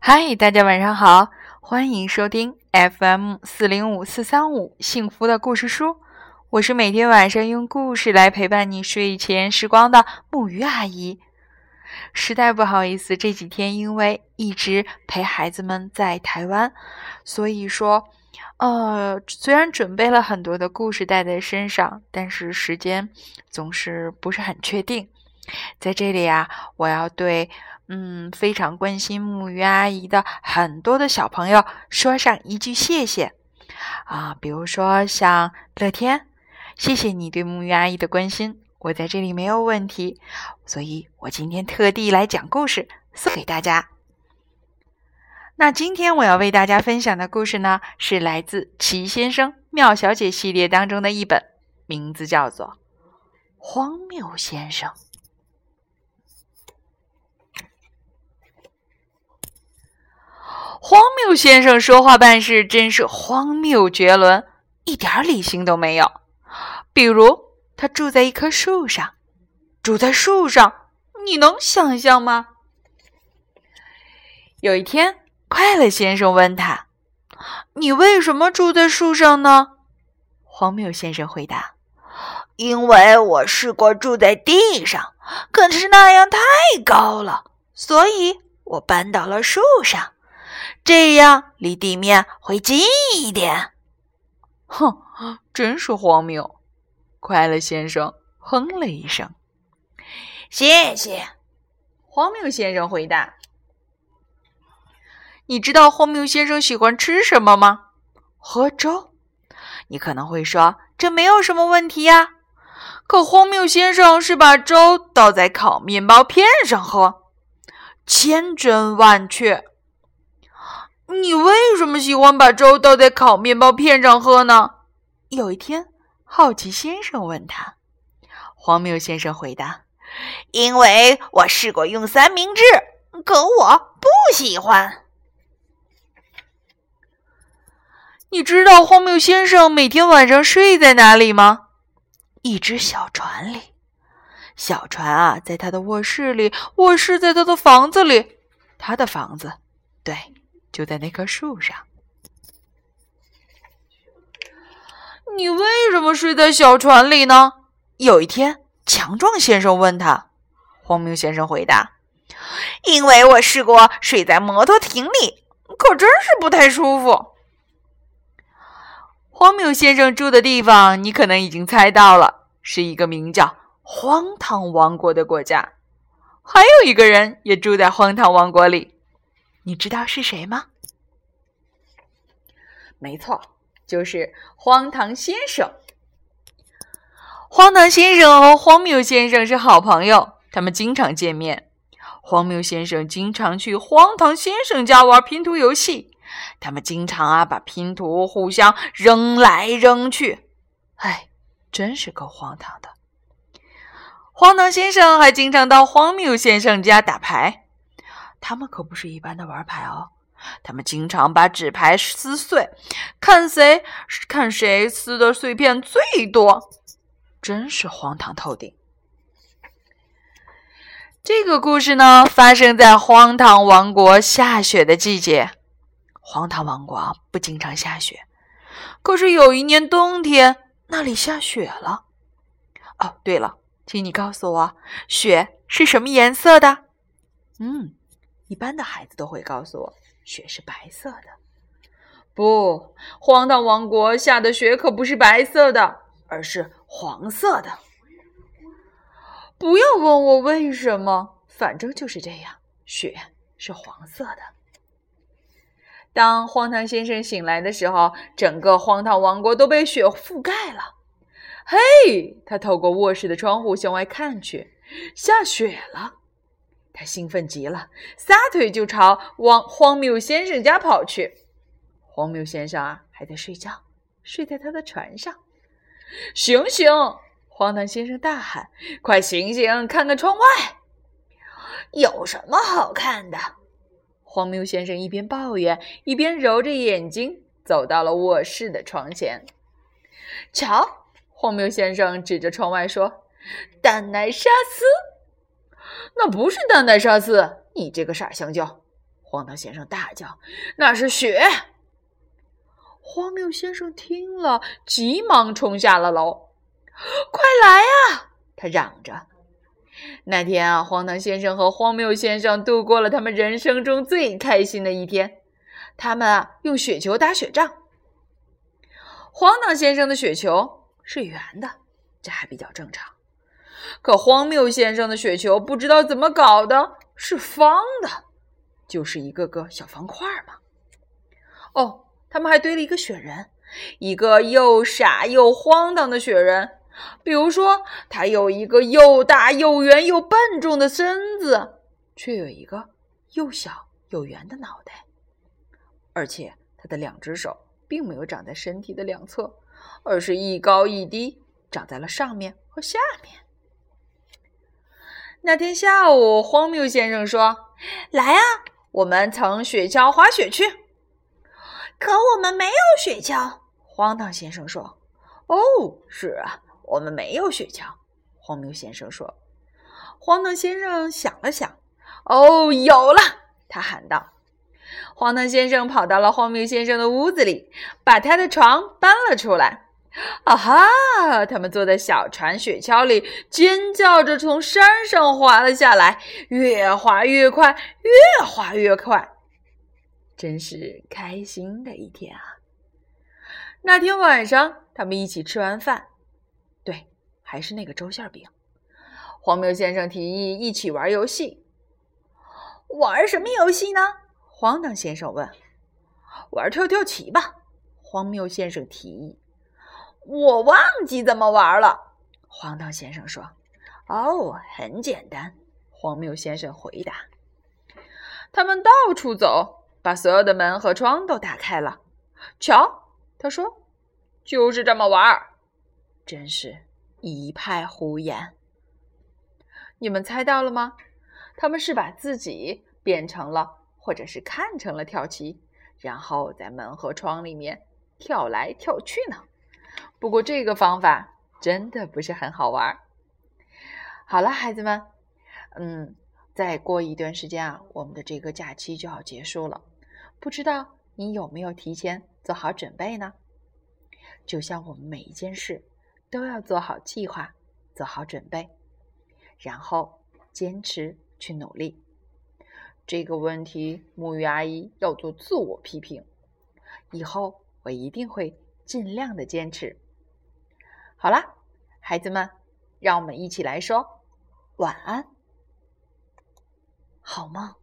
嗨，大家晚上好，欢迎收听 FM 四零五四三五幸福的故事书。我是每天晚上用故事来陪伴你睡前时光的木鱼阿姨。实在不好意思，这几天因为一直陪孩子们在台湾，所以说，呃，虽然准备了很多的故事带在身上，但是时间总是不是很确定。在这里啊，我要对嗯非常关心木鱼阿姨的很多的小朋友说上一句谢谢啊，比如说像乐天，谢谢你对木鱼阿姨的关心，我在这里没有问题，所以我今天特地来讲故事送给大家。那今天我要为大家分享的故事呢，是来自《奇先生妙小姐》系列当中的一本，名字叫做《荒谬先生》。荒谬先生说话办事真是荒谬绝伦，一点理性都没有。比如，他住在一棵树上，住在树上，你能想象吗？有一天，快乐先生问他：“你为什么住在树上呢？”荒谬先生回答：“因为我试过住在地上，可是那样太高了，所以我搬到了树上。”这样离地面会近一点。哼，真是荒谬！快乐先生哼了一声。谢谢，荒谬先生回答。你知道荒谬先生喜欢吃什么吗？喝粥。你可能会说这没有什么问题呀。可荒谬先生是把粥倒在烤面包片上喝，千真万确。你为什么喜欢把粥倒在烤面包片上喝呢？有一天，好奇先生问他。荒谬先生回答：“因为我试过用三明治，可我不喜欢。”你知道荒谬先生每天晚上睡在哪里吗？一只小船里。小船啊，在他的卧室里，卧室在他的房子里，他的房子，对。就在那棵树上。你为什么睡在小船里呢？有一天，强壮先生问他。荒谬先生回答：“因为我试过睡在摩托艇里，可真是不太舒服。”荒谬先生住的地方，你可能已经猜到了，是一个名叫“荒唐王国”的国家。还有一个人也住在荒唐王国里。你知道是谁吗？没错，就是荒唐先生。荒唐先生和荒谬先生是好朋友，他们经常见面。荒谬先生经常去荒唐先生家玩拼图游戏，他们经常啊把拼图互相扔来扔去。哎，真是够荒唐的。荒唐先生还经常到荒谬先生家打牌。他们可不是一般的玩牌哦，他们经常把纸牌撕碎，看谁看谁撕的碎片最多，真是荒唐透顶。这个故事呢，发生在荒唐王国下雪的季节。荒唐王国不经常下雪，可是有一年冬天，那里下雪了。哦，对了，请你告诉我，雪是什么颜色的？嗯。一般的孩子都会告诉我，雪是白色的。不，荒唐王国下的雪可不是白色的，而是黄色的。不要问我为什么，反正就是这样，雪是黄色的。当荒唐先生醒来的时候，整个荒唐王国都被雪覆盖了。嘿，他透过卧室的窗户向外看去，下雪了。他兴奋极了，撒腿就朝往荒谬先生家跑去。荒谬先生啊，还在睡觉，睡在他的船上。醒醒！荒唐先生大喊：“快醒醒，看看窗外，有什么好看的？”荒谬先生一边抱怨，一边揉着眼睛，走到了卧室的窗前。瞧，荒谬先生指着窗外说：“蛋奶沙司。”那不是蛋奶沙司，你这个傻香蕉！荒唐先生大叫：“那是雪！”荒谬先生听了，急忙冲下了楼。“快来啊！”他嚷着。那天啊，荒唐先生和荒谬先生度过了他们人生中最开心的一天。他们啊，用雪球打雪仗。荒唐先生的雪球是圆的，这还比较正常。可荒谬先生的雪球不知道怎么搞的，是方的，就是一个个小方块嘛。哦，他们还堆了一个雪人，一个又傻又荒唐的雪人。比如说，他有一个又大又圆又笨重的身子，却有一个又小又圆的脑袋，而且他的两只手并没有长在身体的两侧，而是一高一低，长在了上面和下面。那天下午，荒谬先生说：“来啊，我们乘雪橇滑雪去。”可我们没有雪橇。荒唐先生说：“哦，是啊。”我们没有雪橇，荒谬先生说。荒唐先生想了想，哦，有了！他喊道。荒唐先生跑到了荒谬先生的屋子里，把他的床搬了出来。啊哈！他们坐在小船雪橇里，尖叫着从山上滑了下来，越滑越快，越滑越快，真是开心的一天啊！那天晚上，他们一起吃完饭。对还是那个周馅饼。荒谬先生提议一起玩游戏。玩什么游戏呢？荒唐先生问。玩跳跳棋吧。荒谬先生提议。我忘记怎么玩了。荒唐先生说。哦，很简单。荒谬先生回答。他们到处走，把所有的门和窗都打开了。瞧，他说，就是这么玩。真是。一派胡言！你们猜到了吗？他们是把自己变成了，或者是看成了跳棋，然后在门和窗里面跳来跳去呢。不过这个方法真的不是很好玩。好了，孩子们，嗯，再过一段时间啊，我们的这个假期就要结束了。不知道你有没有提前做好准备呢？就像我们每一件事。都要做好计划，做好准备，然后坚持去努力。这个问题，木鱼阿姨要做自我批评。以后我一定会尽量的坚持。好啦，孩子们，让我们一起来说晚安，好梦。